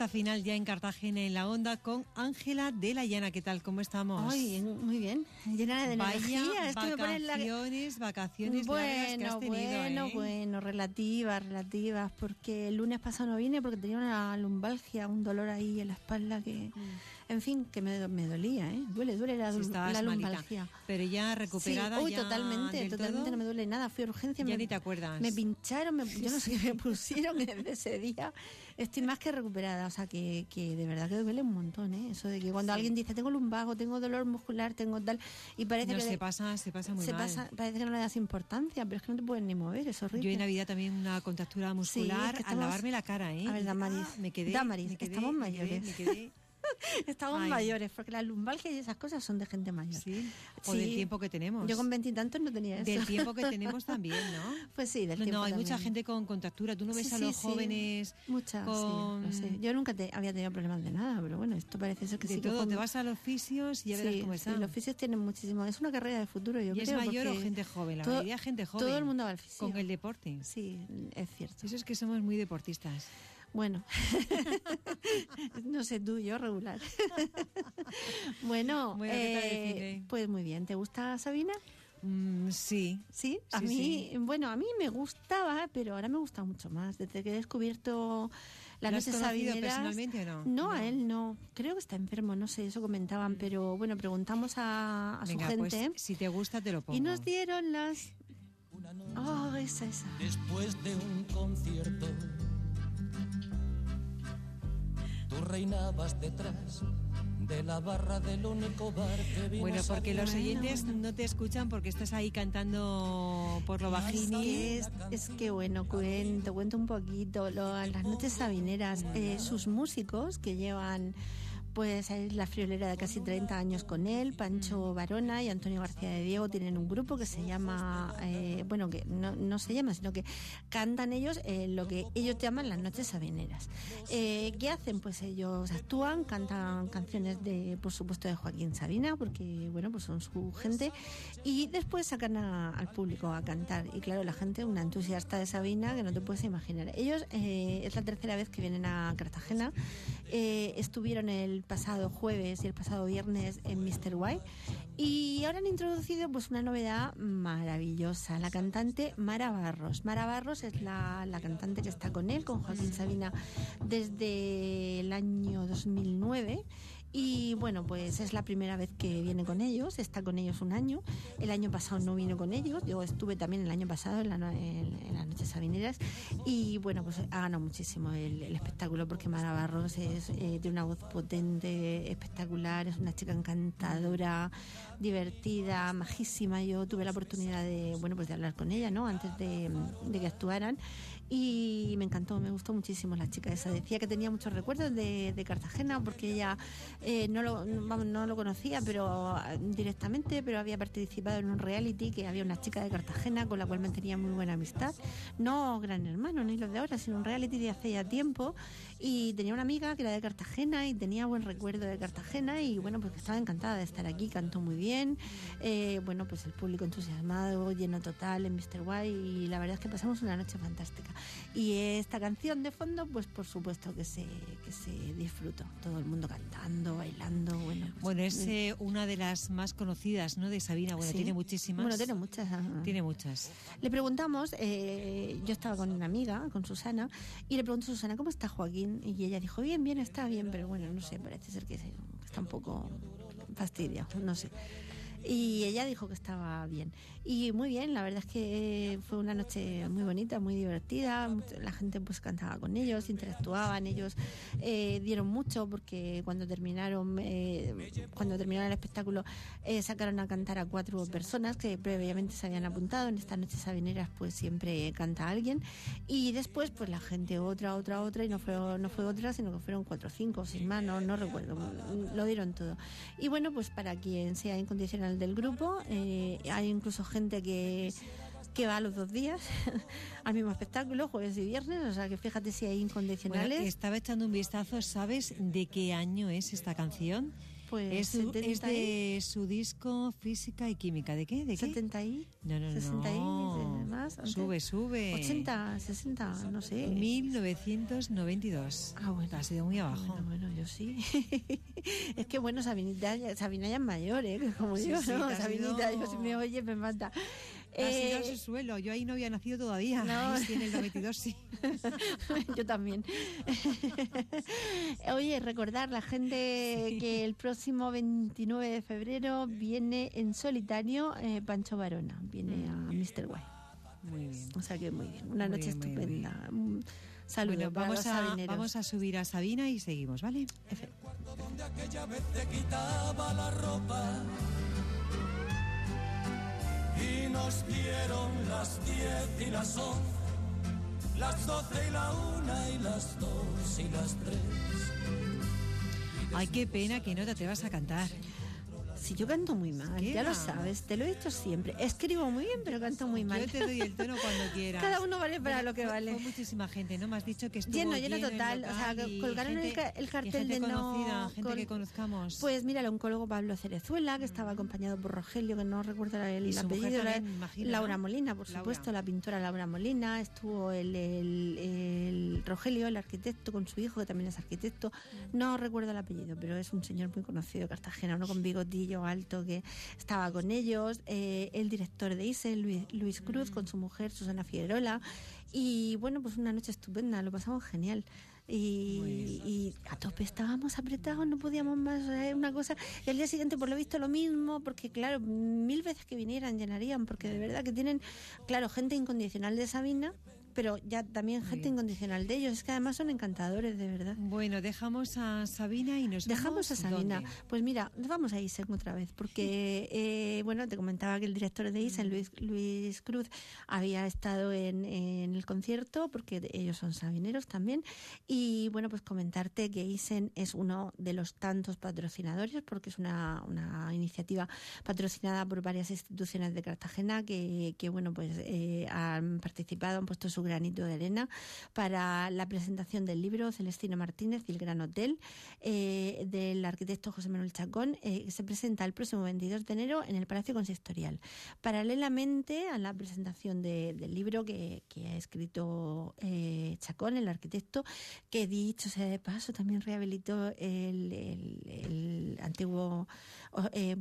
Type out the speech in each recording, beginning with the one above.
Esta final ya en Cartagena en la onda con Ángela de la Llana. ¿Qué tal? ¿Cómo estamos? Ay, muy bien, llena de Vaya energía. Pone en la- vacaciones, vacaciones largas que has Bueno, tenido, bueno, ¿eh? bueno, relativas, relativas, porque el lunes pasado no vine porque tenía una lumbalgia, un dolor ahí en la espalda que, en fin, que me, me dolía, ¿eh? Duele, duele la. Si lumbalgia. Pero ya recuperada, sí, uy, ya totalmente, totalmente todo? no me duele nada. Fui a urgencia, Ya me, ni te acuerdas. me pincharon, me- yo no sé qué me pusieron desde ese día. Estoy más que recuperada, o sea, que, que de verdad que duele un montón, ¿eh? Eso de que cuando Sí. alguien dice, tengo lumbago, tengo dolor muscular, tengo tal, y parece No, que... se pasa, se pasa muy se mal. pasa, parece que no le das importancia, pero es que no te puedes ni mover, es horrible. Yo en Navidad también una contractura muscular que al lavarme la cara, ¿eh? A ver, Damaris, ah, me quedé, Damaris, me quedé, estamos me quedé, mayores. me quedé, Estamos Ay. mayores, porque la lumbalgia y esas cosas son de gente mayor. sí. O Sí. del tiempo que tenemos. Yo con veintitantos no tenía eso. Del tiempo que tenemos también, ¿no? Pues sí, del No, tiempo no, hay mucha gente con contractura. Tú no ves Sí, a los jóvenes Muchas, con- sí, lo sé. Yo nunca te, había tenido problemas de nada, pero bueno, esto parece ser que de sí. que todo. Te cuando- vas a los fisios y ya verás cómo sí, están. los fisios tienen muchísimo. Es una carrera de futuro, yo ¿Y es creo. mayor o gente joven? La todo- mayoría gente joven. Todo el mundo va al fisio. Con el deporte. Sí, es cierto. Eso es que somos muy deportistas. Bueno, no sé tú, yo regular. bueno, Bueno, ¿qué tal el eh, pues muy bien. ¿Te gusta Sabina? Mm, sí. Sí, a Sí, mí, sí. bueno, a mí me gustaba, pero ahora me gusta mucho más. Desde que he descubierto la ¿Lo has noche sabineras. personalmente o no? No, a él no. Creo que está enfermo, no sé, eso comentaban, pero bueno, preguntamos a, a su Venga, gente pues si te gusta te lo pongo. y nos dieron las. Oh, esa, esa. Después de un concierto, tú reinabas detrás de la barra del único bar que Bueno, porque los oyentes no te escuchan porque estás ahí cantando por lo es, es que bueno, cuento, cuento un poquito. Lo, las noches sabineras, eh, sus músicos que llevan pues es la friolera de casi 30 años con él, Pancho Varona y Antonio García de Diego tienen un grupo que se llama, eh, bueno, que no, no se llama, sino que cantan ellos eh, lo que ellos llaman las noches sabineras. Eh, ¿Qué hacen? Pues ellos actúan, cantan canciones de, por supuesto, de Joaquín Sabina, porque, bueno, pues son su gente, y después sacan al público a cantar. Y claro, la gente, una entusiasta de Sabina que no te puedes imaginar. Ellos, eh, es la tercera vez que vienen a Cartagena, eh, estuvieron el pasado jueves y el pasado viernes en Mr. White y ahora han introducido pues una novedad maravillosa, la cantante Mara Barros. Mara Barros es la, la cantante que está con él, con Joaquín Sabina, desde el año 2009. Y bueno, pues es la primera vez que viene con ellos, está con ellos un año. El año pasado no vino con ellos, yo estuve también el año pasado en, la en- las noches sabineras y bueno, pues ha ganado muchísimo el, espectáculo porque Mara Barros es, eh, tiene una voz potente, espectacular, es una chica encantadora, divertida, majísima. Yo tuve la oportunidad de, bueno, pues de hablar con ella, ¿no? Antes de, de que actuaran y me encantó, me gustó muchísimo la chica esa. Decía que tenía muchos recuerdos de, Cartagena porque ella eh, no, lo, vamos, no lo conocía pero ah, directamente, pero había participado en un reality que había una chica de Cartagena con la cual mantenía muy buena amistad. No Gran Hermano, ni los de ahora, sino un reality de hace ya tiempo. Y tenía una amiga que era de Cartagena y tenía buen recuerdo de Cartagena y bueno, pues estaba encantada de estar aquí, cantó muy bien. Eh, bueno, pues el público entusiasmado, lleno total en Mr. White y la verdad es que pasamos una noche fantástica. Y esta canción de fondo, pues por supuesto que se, que se disfrutó. Todo el mundo cantando, bailando, bueno. pues, Bueno, es mm, eh, una de las más conocidas, ¿no? De Sabina. Bueno, sí. tiene muchísimas. Bueno, tiene muchas. Tiene muchas. Le preguntamos, eh, yo estaba con una amiga, con Susana, y le pregunto a Susana, ¿cómo está Joaquín? Y ella dijo, bien, bien, está bien, pero bueno, no sé, parece ser que está un poco fastidiado, no sé. Y ella dijo que estaba bien. Y muy bien, la verdad es que fue una noche muy bonita, muy divertida. La gente pues cantaba con ellos, interactuaban, ellos eh, dieron mucho porque cuando terminaron eh, cuando terminaron el espectáculo eh, sacaron a cantar a cuatro personas que previamente se habían apuntado. En estas noches sabineras pues siempre canta alguien. Y después pues la gente otra, otra, otra y no fue, no fue otra, sino que fueron cuatro, cinco, seis más, no, no recuerdo. Lo dieron todo. Y bueno, pues para quien sea incondicional del grupo, eh, hay incluso gente que que va los dos días al mismo espectáculo, jueves y viernes, o sea que fíjate si hay incondicionales. Bueno, estaba echando un vistazo, ¿sabes de qué año es esta canción? Pues es, su- 70 es de su disco Física y Química. ¿De qué? ¿De qué? 70 y No, no, 60 y no. demás, antes. Sube, sube. 80, 60, no sé. 1992. Ah, bueno. Ha sido muy abajo. Bueno, bueno, yo sí. es que bueno, Sabinita, Sabina ya es mayor, ¿eh? Como Sí, yo, sí, ¿no? Sabinita, ido- yo si me oye me mata. Eh, su suelo. Yo ahí no había nacido todavía. No. Ahí sí, en el 92 sí. Yo también. Oye, recordar la gente que el próximo 29 de febrero viene en solitario eh, Pancho Varona, viene a Mr. White. Muy bien. O sea que muy bien, una Muy noche bien, estupenda. Un saludo Bueno, vamos a, vamos a subir a Sabina y seguimos, ¿vale? donde aquella vez te quitaba la ropa y nos dieron las diez y las once, las doce y la una y las dos y las tres. Ay, qué pena que no te atrevas a cantar. Si yo canto muy mal, ¿Qué ya lo sabes, te lo he dicho siempre. Escribo muy bien, pero canto muy mal. Yo te doy el tono cuando quieras. Cada uno vale para Bueno, lo que vale. Fue muchísima gente, ¿no? Me has dicho que estuvo Lleno, lleno el total. O sea, colgaron el gente- el y cartel gente de no- conocida, gente col- que conozcamos. Pues mira, el oncólogo Pablo Cerezuela, que estaba acompañado por Rogelio, que no recuerdo el, apellido, también, imagino, Laura ¿no? Molina, por Laura. supuesto, la pintora Laura Molina, estuvo el, el- el Rogelio, el arquitecto, con su hijo, que también es arquitecto, no recuerdo el apellido, pero es un señor muy conocido de Cartagena, uno con alto, que estaba con ellos, eh, el director de ISE, Luis, Luis Cruz, con su mujer, Susana Figuerola, y bueno, pues una noche estupenda, lo pasamos genial. Y, y a tope estábamos apretados, no podíamos más, eh, una cosa. Y al día siguiente, por lo visto, lo mismo, porque claro, mil veces que vinieran llenarían, porque de verdad que tienen, claro, gente incondicional de Sabina, pero ya también gente incondicional de ellos. Es que además son encantadores, de verdad. Bueno, dejamos a Sabina y nos Dejamos vamos, a Sabina. ¿dónde? Pues mira, vamos a Isen otra vez, porque, eh, bueno, te comentaba que el director de Isen, Luis, Luis Cruz, había estado en, en el concierto, porque ellos son sabineros también. Y bueno, pues comentarte que Isen es uno de los tantos patrocinadores, porque es una, una iniciativa patrocinada por varias instituciones de Cartagena que, que bueno, pues eh, han participado, han puesto su granito de arena para la presentación del libro Celestino Martínez y el Gran Hotel eh, del arquitecto José Manuel Chacón, eh, que se presenta el próximo 22 de enero en el Palacio Consistorial. Paralelamente a la presentación de- del libro que, que ha escrito eh, Chacón, el arquitecto, que dicho sea de paso, también rehabilitó el, el- el antiguo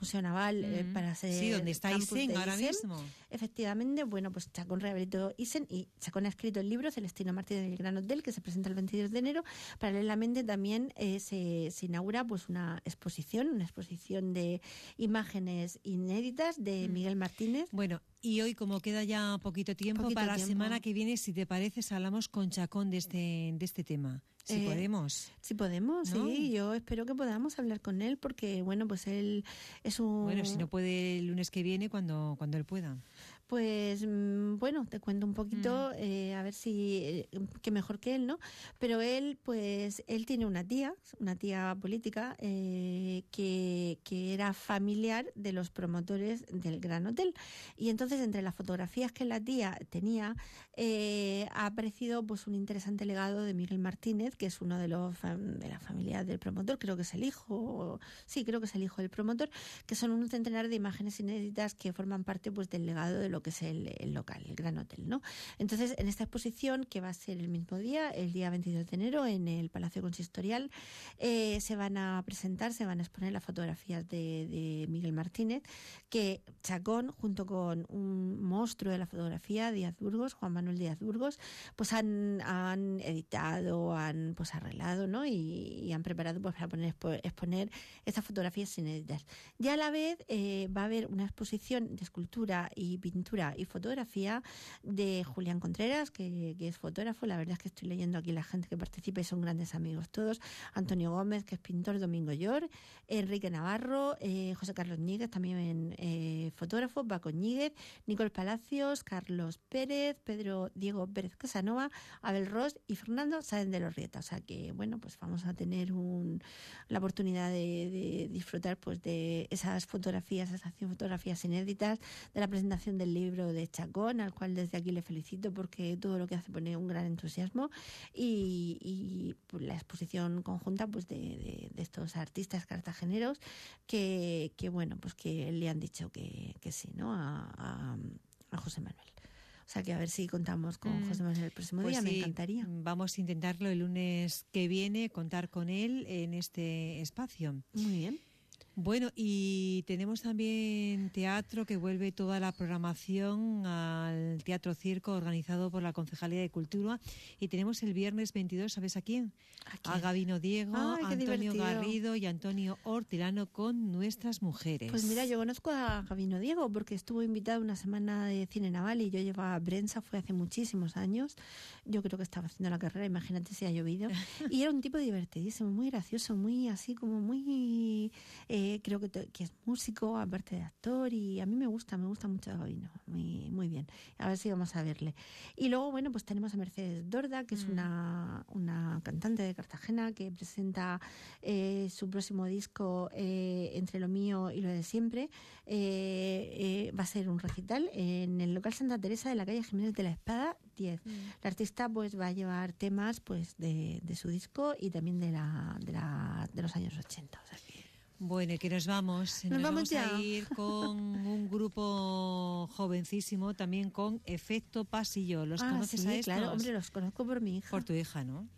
Museo Naval para ser Sí, donde está Isen ahora mismo. Efectivamente, bueno, pues Chacón rehabilitó Isen y Chacón ha escrito el libro Celestino Martínez del Gran Hotel, que se presenta el 22 de enero. Paralelamente también eh, se, se inaugura pues una exposición, una exposición de imágenes inéditas de Miguel Martínez. Bueno, y hoy como queda ya poquito tiempo, Poquito para la semana que viene, si te pareces, hablamos con Chacón de este, de este tema. Si Eh, podemos. Si podemos, ¿No? sí, yo espero que podamos hablar con él porque, bueno, pues él es un... Bueno, si no puede el lunes que viene, cuando, cuando él pueda. Pues mm, bueno, te cuento un poquito, Mm. eh, a ver si, eh, que mejor que él, ¿no? Pero él, pues, él tiene una tía, una tía política, eh, que, que era familiar de los promotores del Gran Hotel. Y entonces, entre las fotografías que la tía tenía, eh, ha aparecido pues un interesante legado de Miguel Martínez, que es uno de los de la familia del promotor, creo que es el hijo, sí, creo que es el hijo del promotor, que son un centenar de imágenes inéditas que forman parte pues del legado de lo que es el, el local, el Gran Hotel, ¿no? Entonces, en esta exposición, que va a ser el mismo día, el día 22 de enero, en el Palacio Consistorial, eh, se van a presentar, se van a exponer las fotografías de, de Miguel Martínez, que Chacón, junto con un monstruo de la fotografía, Díaz Burgos, Juan Manuel Díaz Burgos, pues han, han editado, han pues arreglado, ¿no? Y, y han preparado pues para poner, expo- exponer estas fotografías inéditas. Y a la vez eh, va a haber una exposición de escultura y pintura y fotografía de Julián Contreras, que, es fotógrafo. La verdad es que estoy leyendo aquí la gente que participa y son grandes amigos todos. Antonio Gómez, que es pintor, Domingo Llor, Enrique Navarro, eh, José Carlos Ñíguez, también eh, fotógrafo, Paco Ñíguez, Nicole Palacios, Carlos Pérez, Pedro Diego Pérez Casanova, Abel Ross y Fernando Sáenz de los Rieta. O sea que, bueno, pues vamos a tener un, la oportunidad de, de disfrutar pues de esas fotografías, esas fotografías inéditas, de la presentación del libro de Chacón, al cual desde aquí le felicito porque todo lo que hace pone un gran entusiasmo y, y, la exposición conjunta pues de, de- de estos artistas cartageneros que, que, bueno, pues que le han dicho que, que sí, ¿no? A, a- a José Manuel. O sea que a ver si contamos con Mm, José Manuel el próximo Pues día, me sí, encantaría. Vamos a intentarlo el lunes que viene, contar con él en este espacio. Muy bien. Bueno, y tenemos también teatro que vuelve toda la programación al Teatro Circo organizado por la Concejalía de Cultura. Y tenemos el viernes 22, ¿sabes a quién? ¿A A? Gabino Diego, Ay, Antonio divertido. Garrido y Antonio Hortilano con Nuestras Mujeres. Pues mira, yo conozco a Gabino Diego porque estuvo invitado una semana de cine naval y yo llevaba prensa, fue hace muchísimos años. Yo creo que estaba haciendo la carrera, imagínate si ha llovido. Y era un tipo divertidísimo, muy gracioso, muy así como muy... eh, creo que, te- que es músico, aparte de actor, y a mí me gusta, me gusta mucho Gabino, muy, muy bien. A ver si vamos a verle. Y luego, bueno, pues tenemos a Mercedes Dorda, que es Mm. una, una cantante de Cartagena que presenta eh, su próximo disco eh, Entre lo mío y lo de siempre. Eh, eh, va a ser un recital en el local Santa Teresa de la calle Jiménez de la Espada 10. La artista pues va a llevar temas pues de, de su disco y también de la, de, la, de los años 80. o sea que- Bueno, y que nos vamos. Nos vamos a ya. ir con un grupo jovencísimo, también con Efecto Pasillo. ¿Los Ah, conoces sí, a estos? claro, hombre, los conozco por mi hija. Por tu hija, ¿no?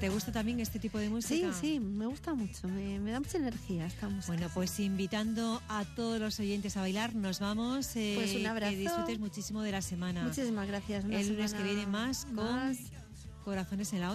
¿Te gusta también este tipo de Sí, música? sí, me gusta mucho, me, me da mucha energía esta música. Bueno, pues invitando a todos los oyentes a bailar, nos vamos. eh, Pues un abrazo. Que disfrutes muchísimo de la semana. Muchísimas gracias. El lunes que viene más con más. Corazones en la.